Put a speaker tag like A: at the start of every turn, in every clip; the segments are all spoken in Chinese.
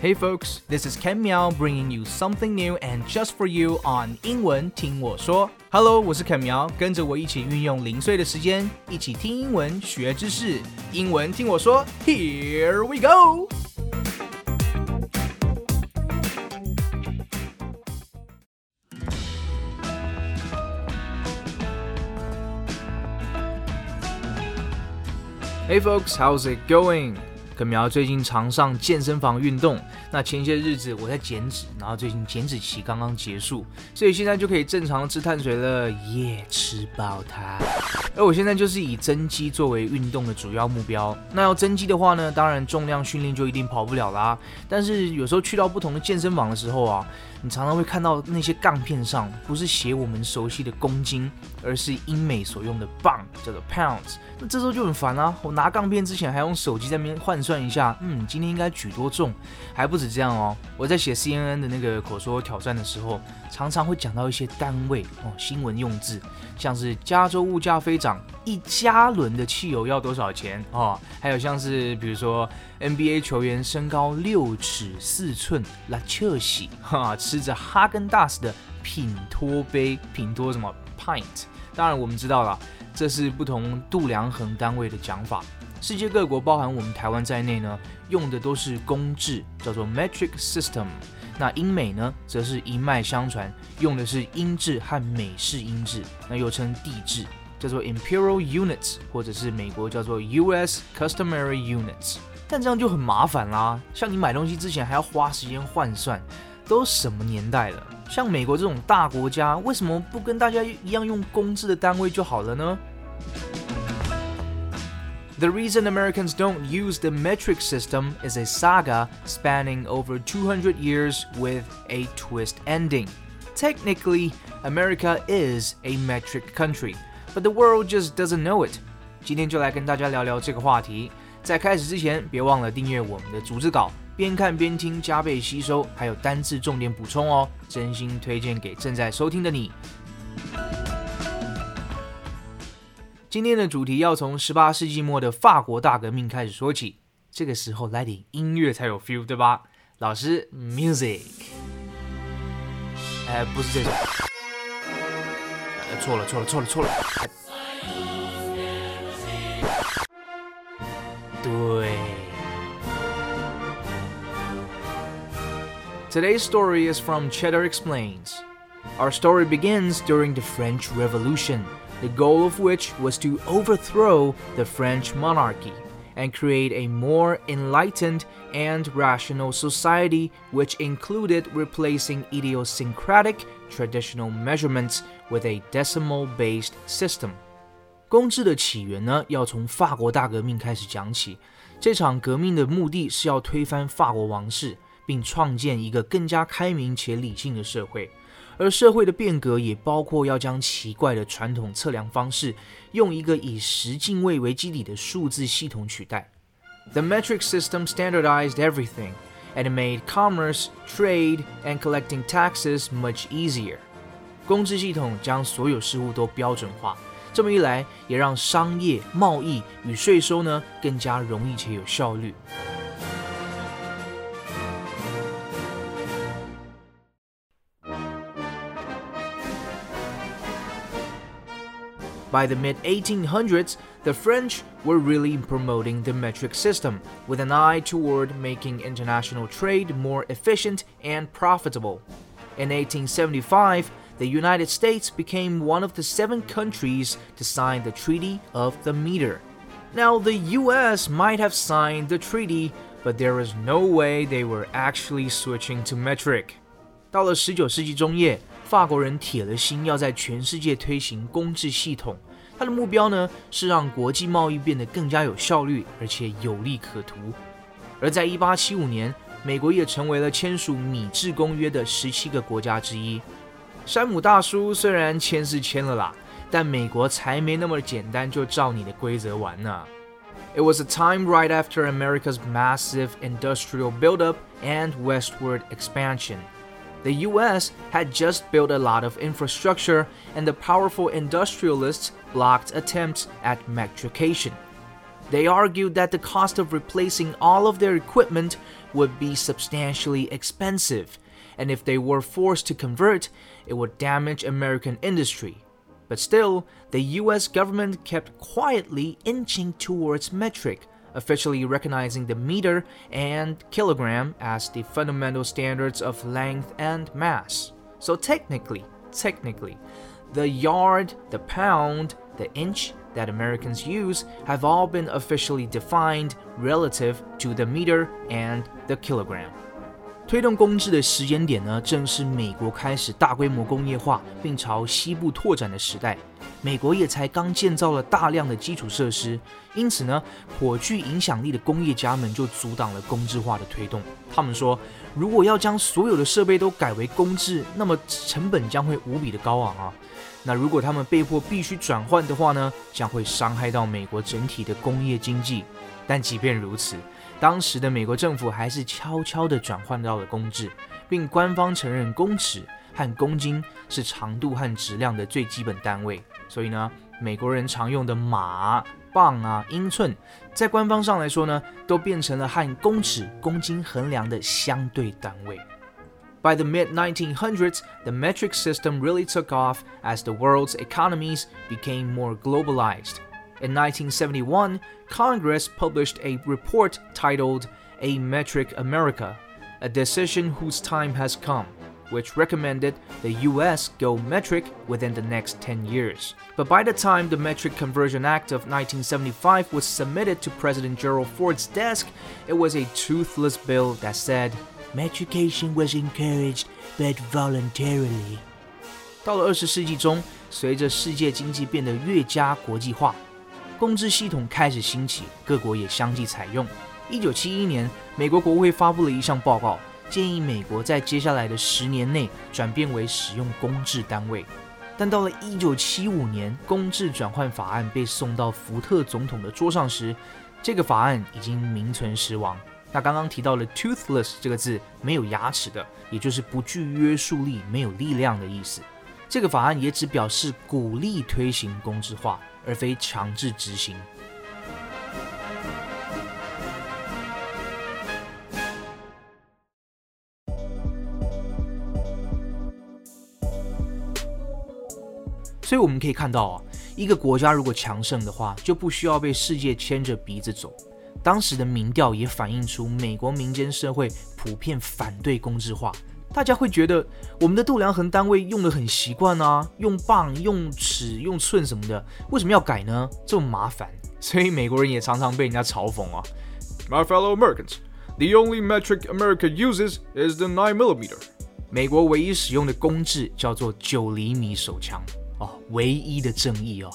A: Hey folks, this is Ken Miao bringing you something new and just for you on 英文听我说。Hello，我是 Ken Miao，跟着我一起运用零碎的时间，一起听英文学知识。英文听我说，Here we go。Hey folks, how's it going? 可苗最近常上健身房运动，那前些日子我在减脂，然后最近减脂期刚刚结束，所以现在就可以正常吃碳水了，耶，吃饱它。而我现在就是以增肌作为运动的主要目标。那要增肌的话呢，当然重量训练就一定跑不了啦。但是有时候去到不同的健身房的时候啊。你常常会看到那些杠片上不是写我们熟悉的公斤，而是英美所用的磅，叫做 pounds。那这时候就很烦啊！我拿杠片之前还用手机在那边换算一下，嗯，今天应该举多重？还不止这样哦，我在写 CNN 的那个口说挑战的时候，常常会讲到一些单位哦，新闻用字，像是加州物价飞涨，一加仑的汽油要多少钱哦？还有像是比如说 NBA 球员身高六尺四寸，拉切西哈。吃着哈根达斯的品托杯，品托什么当然我们知道了，这是不同度量衡单位的讲法。世界各国，包含我们台湾在内呢，用的都是公制，叫做 metric system。那英美呢，则是一脉相传，用的是英制和美式英制，那又称地制，叫做 imperial units，或者是美国叫做 U.S. customary units。但这样就很麻烦啦，像你买东西之前还要花时间换算。都什么年代了？像美国这种大国家，为什么不跟大家一样用公制的单位就好了呢？The reason Americans don't use the metric system is a saga spanning over 200 years with a twist ending. Technically, America is a metric country, but the world just doesn't know it. 今天就来跟大家聊聊这个话题。在开始之前，别忘了订阅我们的逐字稿。 边看边听，加倍吸收，还有单字重点补充哦，真心推荐给正在收听的你。今天的主题要从十八世纪末的法国大革命开始说起，这个时候来点音乐才有 feel，对吧？老师，music，哎，不是这首，错了，错了，错了，错了，对。Today's story is from Cheddar Explains. Our story begins during the French Revolution, the goal of which was to overthrow the French monarchy and create a more enlightened and rational society, which included replacing idiosyncratic traditional measurements with a decimal based system. 公制的起源呢，要从法国大革命开始讲起。这场革命的目的是要推翻法国王室， 并创建一个更加开明且理性的社会，而社会的变革也包括要将奇怪的传统测量方式用一个以十进位为基底的数字系统取代。The metric system standardized everything, and made commerce, trade, and collecting taxes much easier. 公制系统将所有事物都标准化，这么一来，也让商业、贸易与税收呢更加容易且有效率。By the mid 1800s, the French were really promoting the metric system, with an eye toward making international trade more efficient and profitable. In 1875, the United States became one of the seven countries to sign the Treaty of the Meter. Now, the US might have signed the treaty, but there is no way they were actually switching to metric. 到了十九世纪中叶， 法国人铁了心要在全世界推行公制系统，他的目标呢是让国际贸易变得更加有效率，而且有利可图。而在一八七五年，美国也成为了签署米制公约的十七个国家之一。山姆大叔虽然签是签了啦，但美国才没那么简单就照你的规则玩呢。It was a time right after America's massive industrial buildup and westward expansion. The US had just built a lot of infrastructure, and the powerful industrialists blocked attempts at metrication. They argued that the cost of replacing all of their equipment would be substantially expensive, and if they were forced to convert, it would damage American industry. But still, the US government kept quietly inching towards metric, officially recognizing the meter and kilogram as the fundamental standards of length and mass. So technically, technically, the yard, the pound, the inch that Americans use have all been officially defined relative to the meter and the kilogram. 推动公制的时间点呢，正是美国开始大规模工业化并朝西部拓展的时代。美国也才刚建造了大量的基础设施，因此呢，颇具影响力的工业家们就阻挡了公制化的推动。他们说，如果要将所有的设备都改为公制，那么成本将会无比的高昂啊。那如果他们被迫必须转换的话呢，将会伤害到美国整体的工业经济。但即便如此，当时的美国政府还是悄悄地转换到了公制，并官方承认公尺和公斤是长度和质量的最基本单位。所以呢，美国人常用的码、磅啊、英寸，在官方上来说呢，都变成了和公尺、公斤衡量的相对单位。By the mid 1900s, the metric system really took off as the world's economies became more globalized. In 1971, Congress published a report titled A Metric America, a decision whose time has come, which recommended the US go metric within the next 10 years. But by the time the Metric Conversion Act of 1975 was submitted to President Gerald Ford's desk, it was a toothless bill that said, Metrication was encouraged, but voluntarily. 到了二十世纪中，随着世界经济变得越加国际化， 公制系统开始兴起，各国也相继采用。一九七一年，美国国会发布了一项报告，建议美国在接下来的十年内转变为使用公制单位。但到了一九七五年，公制转换法案被送到福特总统的桌上时，这个法案已经名存实亡。那刚刚提到了 “toothless” 这个字，没有牙齿的，也就是不具约束力、没有力量的意思。这个法案也只表示鼓励推行公制化。而非强制执行。所以我们可以看到啊，一个国家如果强盛的话，就不需要被世界牵着鼻子走。当时的民调也反映出美国民间社会普遍反对公制化。大家会觉得我们的度量衡单位用的很习惯啊，用磅、用尺、用寸什么的，为什么要改呢？这么麻烦，所以美国人也常常被人家嘲讽啊。
B: My fellow Americans, the only metric America uses is the nine millimeter.
A: 美国唯一使用的公制叫做九厘米手枪哦，唯一的正义哦。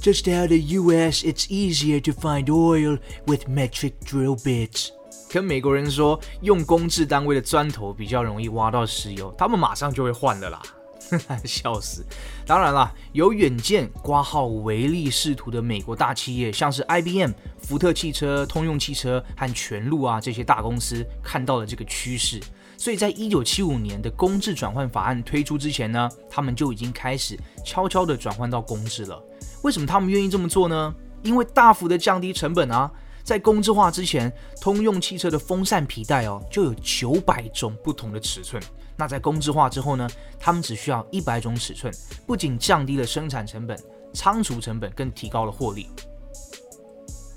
A: Just how the U.S. it's easier to find oil with metric drill bits. 跟美国人说用公制单位的砖头比较容易挖到石油，他们马上就会换了啦，笑死！当然啦，有远见、挂号唯利是图的美国大企业，像是 IBM、福特汽车、通用汽车和全路啊这些大公司，看到了这个趋势，所以在一九七五年的公制转换法案推出之前呢，他们就已经开始悄悄的转换到公制了。为什么他们愿意这么做呢？因为大幅的降低成本啊。在公制化之前，通用汽车的风扇皮带哦就有九百种不同的尺寸。那在公制化之后呢，他们只需要一百种尺寸，不仅降低了生产成本、仓储成本，更提高了获利。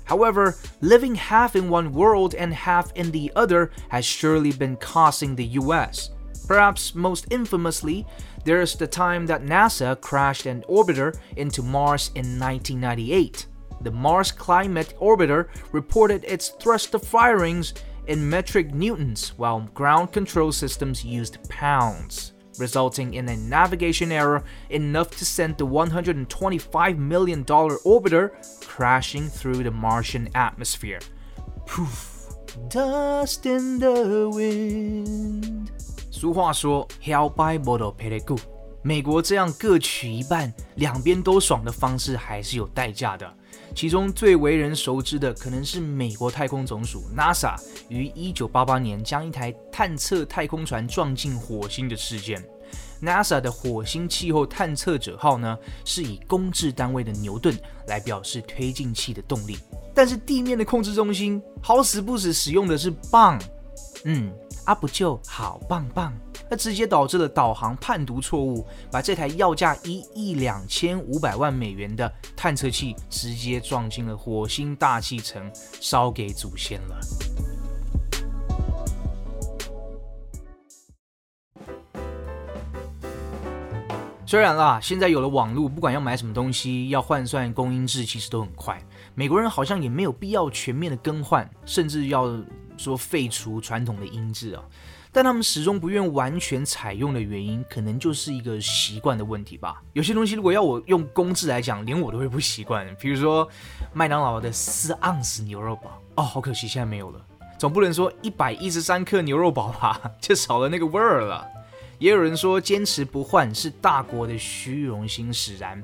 A: However, living half in one world and half in the other has surely been costing the US. Perhaps most infamously, there's the time that NASA crashed an orbiter into Mars in 1998 the Mars Climate Orbiter reported its thruster firings in metric newtons, while ground control systems used pounds, resulting in a navigation error enough to send the $125 million orbiter crashing through the Martian atmosphere. Poof, dust in the wind. 俗话说，Hell by model p e g 美国这样各取一半，两边都爽的方式还是有代价的。 其中最为人熟知的，可能是美国太空总署 NASA 于1988年将一台探测太空船撞进火星的事件。NASA 的火星气候探测者号呢，是以公制单位的牛顿来表示推进器的动力。但是地面的控制中心好死不死使用的是棒，嗯，阿不就好棒棒？那直接导致了导航判读错误，把这台要价一亿两千五百万美元的探测器直接撞进了火星大气层，烧给祖先了。虽然啦，现在有了网络，不管要买什么东西，要换算公因质，其实都很快。美国人好像也没有必要全面的更换，甚至要说废除传统的音质啊。但他们始终不愿完全采用的原因，可能就是一个习惯的问题吧。有些东西如果要我用公制来讲，连我都会不习惯。比如说麦当劳的四盎司牛肉堡，哦，好可惜现在没有了。总不能说一百一十三克牛肉堡吧，就少了那个味儿了。也有人说坚持不换是大国的虚荣心使然。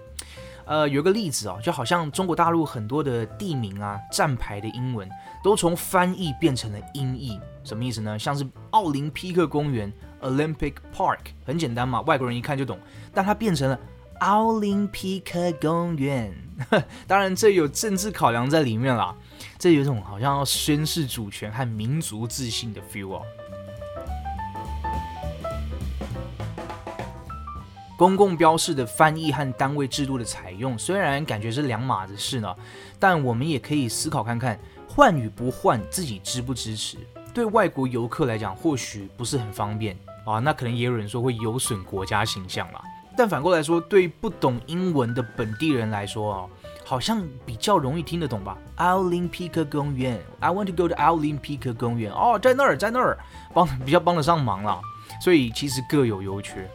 A: 呃，有个例子哦，就好像中国大陆很多的地名啊、站牌的英文都从翻译变成了音译，什么意思呢？像是奥林匹克公园 （Olympic Park），很简单嘛，外国人一看就懂。但它变成了奥林匹克公园，当然这有政治考量在里面啦。这有种好像要宣示主权和民族自信的 feel 哦。公共标示的翻译和单位制度的采用，虽然感觉是两码子事呢，但我们也可以思考看看，换与不换，自己支不支持？对外国游客来讲，或许不是很方便啊，那可能也有人说会有损国家形象啦。但反过来说，对不懂英文的本地人来说啊，好像比较容易听得懂吧？奥林匹克公园，I want to go to 奥林匹克公园，哦，在那儿，在那儿，帮比较帮得上忙啦。所以其实各有优缺。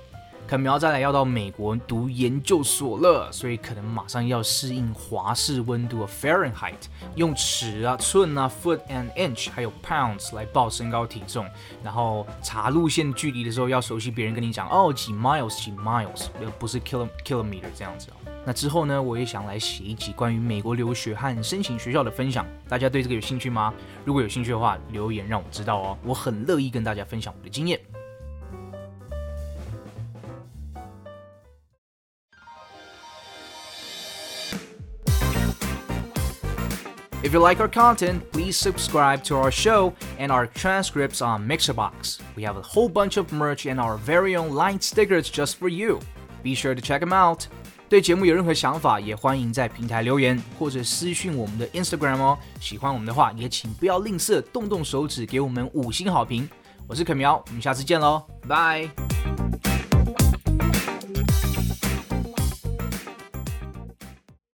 A: 可苗再来要到美国读研究所了，所以可能马上要适应华氏温度的 Fahrenheit，用尺啊、寸啊、foot and inch，还有 pounds 来报身高体重。然后查路线距离的时候，要熟悉别人跟你讲哦，几 miles 几 miles，不是 kilo kilometer 这样子。那之后呢，我也想来写一集关于美国留学和申请学校的分享，大家对这个有兴趣吗？如果有兴趣的话，留言让我知道哦，我很乐意跟大家分享我的经验。If you like our content, please subscribe to our show and our transcripts on Mixerbox. We have a whole bunch of merch and our very own line stickers just for you. Be sure to check them out. 对节目有任何想法，也欢迎在平台留言或者私讯我们的 Instagram 哦。喜欢我们的话，也请不要吝啬，动动手指给我们五星好评。我是肯苗，我们下次见喽，拜。